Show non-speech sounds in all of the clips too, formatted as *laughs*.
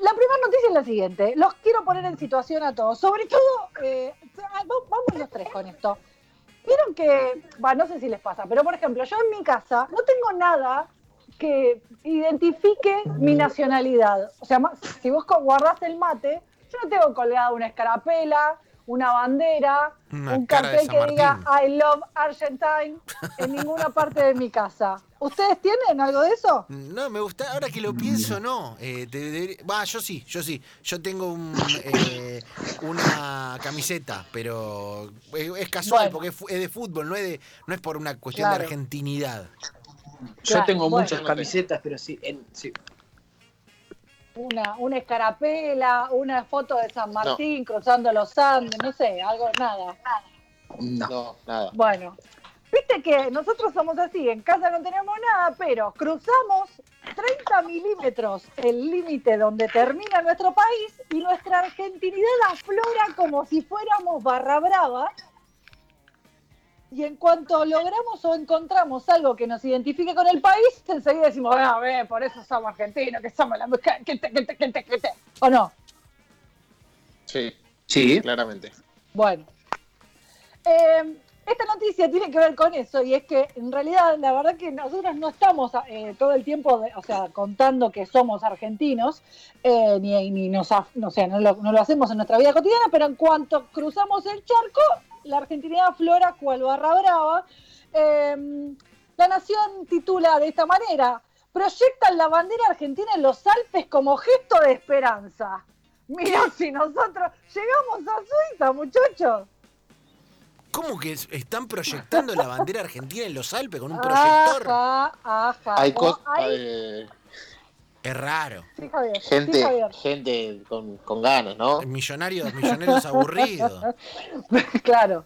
la primera noticia es la siguiente. Los quiero poner en situación a todos. Sobre todo, eh, vamos los tres con esto. Vieron que, no sé si les pasa, pero por ejemplo, yo en mi casa no tengo nada que identifique mi nacionalidad. O sea, si vos guardás el mate, yo no tengo colgada una escarapela, una bandera, un cartel que diga I love Argentine en ninguna parte de mi casa. ¿Ustedes tienen algo de eso? No, me gusta. Ahora que lo pienso, no. Eh, yo sí, yo sí. Yo tengo eh, una camiseta, pero es, casual porque es, de fútbol, no es, de, no es por una cuestión de argentinidad. Yo tengo muchas camisetas, pero sí, sí una, una escarapela, una foto de San Martín cruzando los Andes, no sé, algo, nada. No, nada. Bueno, viste que nosotros somos así, en casa no tenemos nada, pero cruzamos 30 milímetros el límite donde termina nuestro país y nuestra argentinidad aflora como si fuéramos barra brava y en cuanto logramos o encontramos algo que nos identifique con el país, enseguida decimos, a ver, por eso somos argentinos, que somos la mujer, que te, que te, que te, que te. ¿O no? Sí, sí, claramente. Bueno. Eh, esta noticia tiene que ver con eso y es que en realidad la verdad que nosotros no estamos eh, todo el tiempo, o sea, contando que somos argentinos, eh, ni, ni nos, no, sea, no, lo, hacemos en nuestra vida cotidiana, pero en cuanto cruzamos el charco, la argentinidad flora cual barra brava. Em, la Nación titula de esta manera, proyectan la bandera argentina en los Alpes como gesto de esperanza. Mira si nosotros llegamos a Suiza, muchachos. ¿Cómo que están proyectando la bandera argentina en los Alpes con un proyector? Ajá, ajá. Hay cosas... Eh, es raro. gente, gente con, ganas, ¿no? Millonarios, millonarios aburridos. *laughs* claro.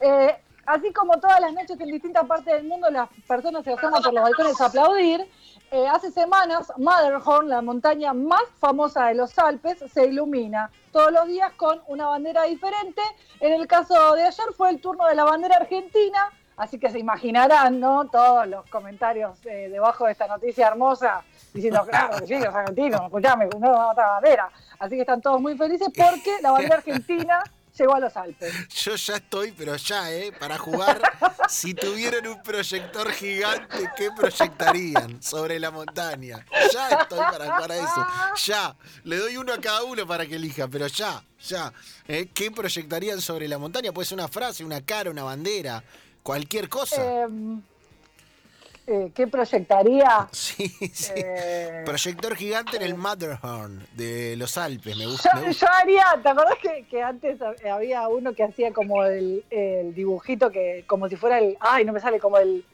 Eh, así como todas las noches en distintas partes del mundo las personas se asoman por los balcones a aplaudir, eh, hace semanas Matterhorn, la montaña más famosa de los Alpes, se ilumina todos los días con una bandera diferente. En el caso de ayer fue el turno de la bandera argentina, así que se imaginarán, ¿no? Todos los comentarios eh, debajo de esta noticia hermosa diciendo, claro, sí, los argentinos, escuchame, no vamos a bandera. Así que están todos muy felices porque la bandera *laughs* argentina llegó a los Alpes. Yo ya estoy, pero ya, ¿eh? Para jugar, *laughs* si tuvieran un proyector gigante, ¿qué proyectarían sobre la montaña? Ya estoy para jugar a eso. Ya. Le doy uno a cada uno para que elija, pero ya, ya. ¿Eh? ¿Qué proyectarían sobre la montaña? Puede ser una frase, una cara, una bandera, cualquier cosa. Eh, eh, ¿qué proyectaría? Sí, sí. Eh, Proyector gigante en el Matterhorn de los Alpes, me gusta. Yo, haría, ¿te acordás que, antes había uno que hacía como el, dibujito que, como si fuera el, ay, no me sale, como el,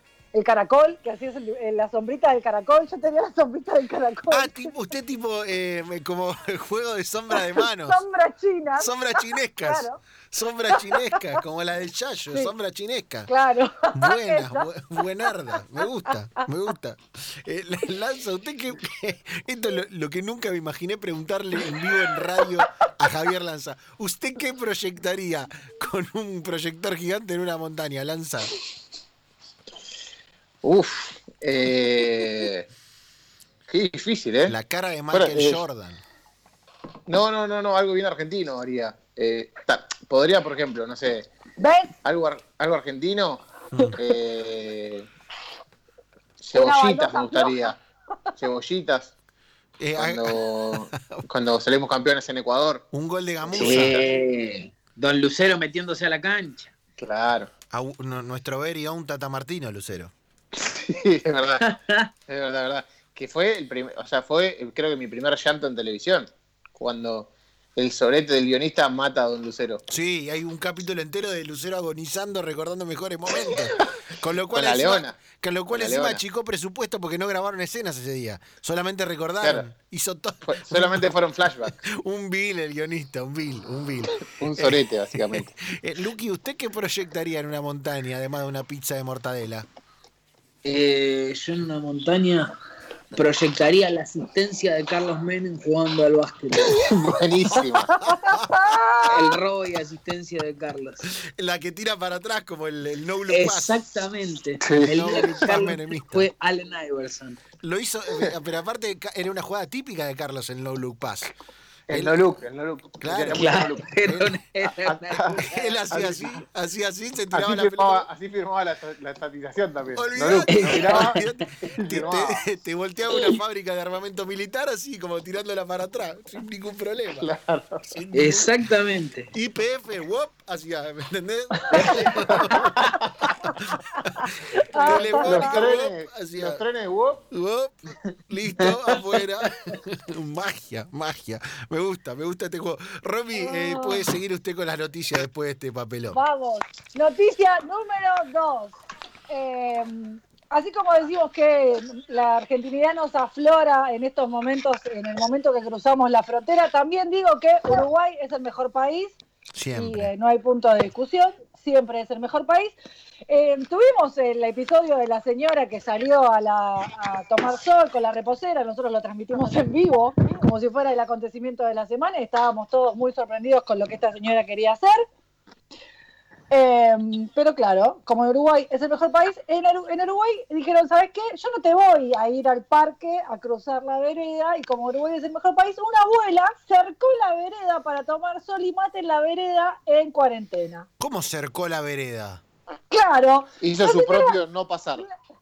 caracol, que hacías la sombrita del caracol, yo tenía la sombrita del caracol. Ah, tipo, usted tipo eh, como el juego de sombra de manos. sombra china. Sombra chinescas. Claro. Sombra chinesca, como la del Chayo, sombra chinesca. Claro. Buena, *laughs* buenarda. Me gusta, me gusta. Eh, Lanza, usted que, esto es lo, que nunca me imaginé preguntarle en vivo en radio a Javier Lanza. ¿Usted qué proyectaría con un proyector gigante en una montaña, Lanza? Uf, eh, qué difícil, ¿eh? La cara de Michael eh, Jordan. No, no, no, no, algo bien argentino haría. Eh, podría, por ejemplo, no sé, algo, algo argentino. *laughs* Eh, cebollitas me gustaría. Cebollitas. Eh, cuando, *laughs* cuando, salimos campeones en Ecuador. Un gol de Gamusa. Don Lucero metiéndose a la cancha. Claro. nuestro ver y a un Tata Martino, Lucero. *laughs* Sí, es verdad. es verdad, verdad. Que fue el primer, o sea, fue creo que mi primer llanto en televisión. Cuando el sorete del guionista mata a don Lucero. Sí, hay un capítulo entero de Lucero agonizando, recordando mejores momentos. Con lo cual, con la leona. Con lo cual encima achicó presupuesto porque no grabaron escenas ese día. Solamente recordaron. Hizo todo. solamente fueron flashbacks. *laughs* un bill el guionista, un bill, un bill. un sorete, básicamente. *laughs* Eh, Luqui, ¿usted qué proyectaría en una montaña, además de una pizza de mortadela? Eh, yo en una montaña proyectaría la asistencia de Carlos Menem jugando al básquet. *laughs* Buenísimo. El robo y asistencia de Carlos. La que tira para atrás como el, no Exactamente. El no Carlos fue Allen Iverson. Lo hizo, eh, pero aparte era una jugada típica de Carlos en No Look Pass. El no look, el no look. Claro, Claro, Él, hacía así, hacía así, se tiraba Así la firmaba, pelota. así firmaba la, la estatización también. No Olvidate, y te, *laughs* te- te volteaba una fábrica de armamento militar así como tirándola para atrás, sin ningún problema. Claro. Sin ningún- Exactamente. IPF, wop, hacía, ¿me entendés? *laughs* *laughs* Los Telefónica, los trenes listo, *laughs* afuera. *laughs* magia, magia. Me gusta, me gusta este juego. Romy, eh, Ah. puede seguir usted con las noticias después de este papelón. Vamos. Noticia número dos. Eh, así como decimos que la argentinidad nos aflora en estos momentos, en el momento que cruzamos la frontera, también digo que Uruguay es el mejor país y Siempre. eh, no hay punto de discusión, siempre es el mejor país. Eh, tuvimos el episodio de la señora que salió a, tomar sol con la reposera, nosotros lo transmitimos en vivo, como si fuera el acontecimiento de la semana, estábamos todos muy sorprendidos con lo que esta señora quería hacer. Eh, pero claro, como Uruguay es el mejor país, en Uruguay dijeron, ¿sabes qué? Yo no te voy a ir al parque a cruzar la vereda y como Uruguay es el mejor país, una abuela cercó la vereda para tomar sol y mate en la vereda en cuarentena. ¿Cómo cercó la vereda? Claro, hizo su señora- propio no pasar.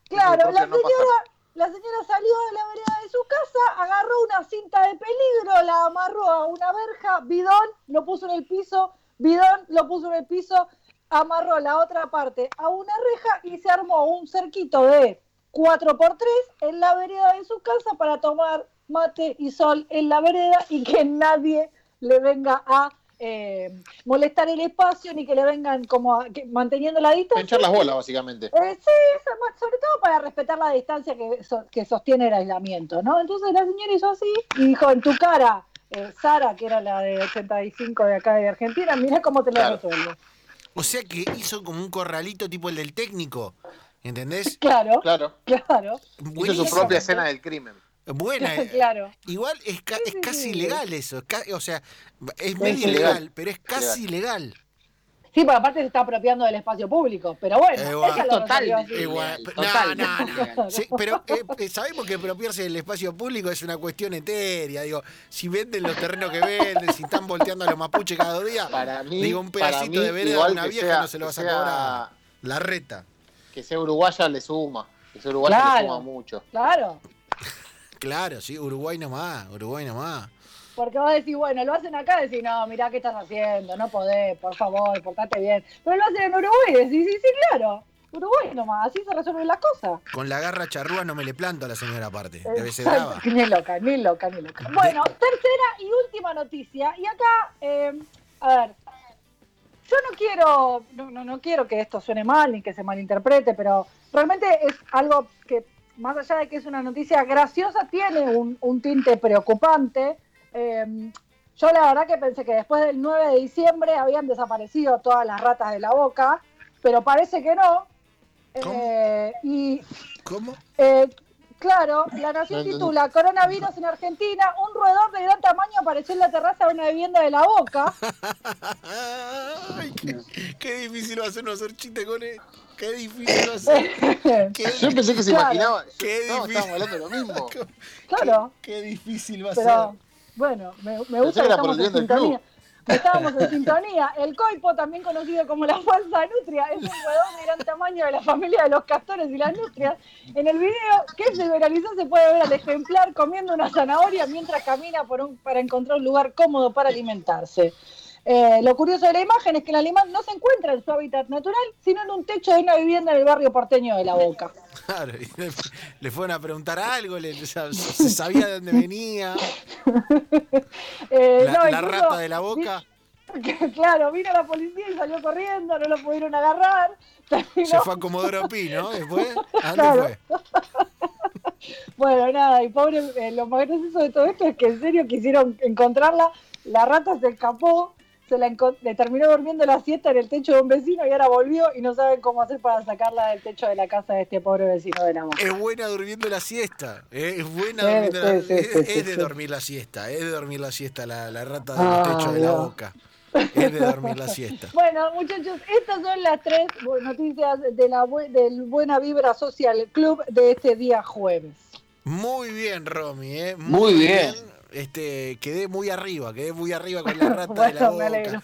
claro, la no señora, la señora salió de la vereda de su casa, agarró una cinta de peligro, la amarró a una verja, bidón, lo puso en el piso, bidón, lo puso en el piso, amarró la otra parte a una reja y se armó un cerquito de 4x3 en la vereda de su casa para tomar mate y sol en la vereda y que nadie le venga a eh, molestar el espacio ni que le vengan como a- que- manteniendo la distancia. Pinchar las bolas, básicamente. Eh, sí, so- sobre todo para respetar la distancia que, so- que sostiene el aislamiento, ¿no? Entonces la señora hizo así y dijo, en tu cara, eh, Sara, que era la de 85 de acá de Argentina, mira cómo te lo Claro. resuelvo. O sea que hizo como un corralito tipo el del técnico. ¿Entendés? Claro, Claro. claro, Hizo su propia escena del crimen. Buena. *laughs* claro. Igual es, ca- es casi sí. ilegal eso. es ca- o sea, es medio ilegal. pero es casi ilegal. Sí, porque aparte se está apropiando del espacio público, pero bueno, ella lo total, Igual, no, total. no, no. Sí, pero eh, eh, sabemos que apropiarse del espacio público es una cuestión etérea. Digo, si venden los terrenos que venden, si están volteando a los mapuches cada día, Para mí, digo, un para pedacito mí, de vereda igual a una vieja sea- no se lo vas a cobrar. La reta. Que sea uruguaya le suma. Que sea uruguaya Claro. le suma mucho. Claro, Claro, sí, Uruguay nomás, Uruguay nomás. porque vos decís, bueno, lo hacen acá, decís, no, mirá qué estás haciendo, no podés, por favor, portate bien. Pero lo hacen en Uruguay, decís, sí, sí, claro, Uruguay nomás, así se resuelven las cosas. Con la garra charrúa no me le planto a la señora aparte. Debe ser brava. *laughs* Ni loca, ni loca, ni loca. Bueno, tercera y última noticia. Y acá, eh, a ver, yo no quiero, no, no, no quiero que esto suene mal ni que se malinterprete, pero realmente es algo que, más allá de que es una noticia graciosa, tiene un, un tinte preocupante. Eh, yo la verdad que pensé que después del 9 de diciembre habían desaparecido todas las ratas de la boca, pero parece que no. ¿Cómo? Eh, y ¿Cómo? eh, claro, la Nación titula Coronavirus en Argentina, un roedor de gran apareció en la terraza de una vivienda de la Boca. *laughs* Ay, qué, qué difícil va a ser no hacer chiste con él. Qué difícil va a ser. *laughs* Qué, Yo pensé que se Claro. imaginaba. Qué no, difícil. estábamos hablando de lo mismo. *laughs* claro, qué, qué difícil va a pero ser. bueno, me, me gusta que estamos en sintonía. Estábamos en sintonía. El coipo, también conocido como la falsa nutria, es un roedor de gran tamaño de la familia de los castores y las nutrias. En el video que se viralizó se puede ver al ejemplar comiendo una zanahoria mientras camina por un, para encontrar un lugar cómodo para alimentarse. Eh, lo curioso de la imagen es que el animal no se encuentra en su hábitat natural, sino en un techo de una vivienda en el barrio porteño de La Boca. Claro, y le, le fueron a preguntar algo, le, se sabía de dónde venía. *laughs* Eh, La, no, la incluso- rata de la boca claro, vino la policía y salió corriendo, no lo pudieron agarrar. *laughs* se fue a Comodoro Pi, ¿no? Después, ¿a dónde *laughs* Claro. fue? Bueno, nada, y pobre, eh, lo más gracioso de todo esto es que en serio quisieron encontrarla, la rata se escapó, se la encon- le terminó durmiendo la siesta en el techo de un vecino y ahora volvió y no saben cómo hacer para sacarla del techo de la casa de este pobre vecino de la boca. Es buena durmiendo la siesta. ¿eh? Es buena Sí, durmiendo la sí, sí, es, sí, es sí, de sí. dormir la siesta. Es de dormir la siesta la, la rata del Ah, techo de la boca. Es de dormir la siesta. *laughs* Bueno, muchachos, estas son las tres noticias de la bu- del Buena Vibra Social Club de este día jueves. Muy bien, Romy, ¿eh? Muy, bien. Este, quedé muy arriba, quedé muy arriba con la *laughs* rata de la boca.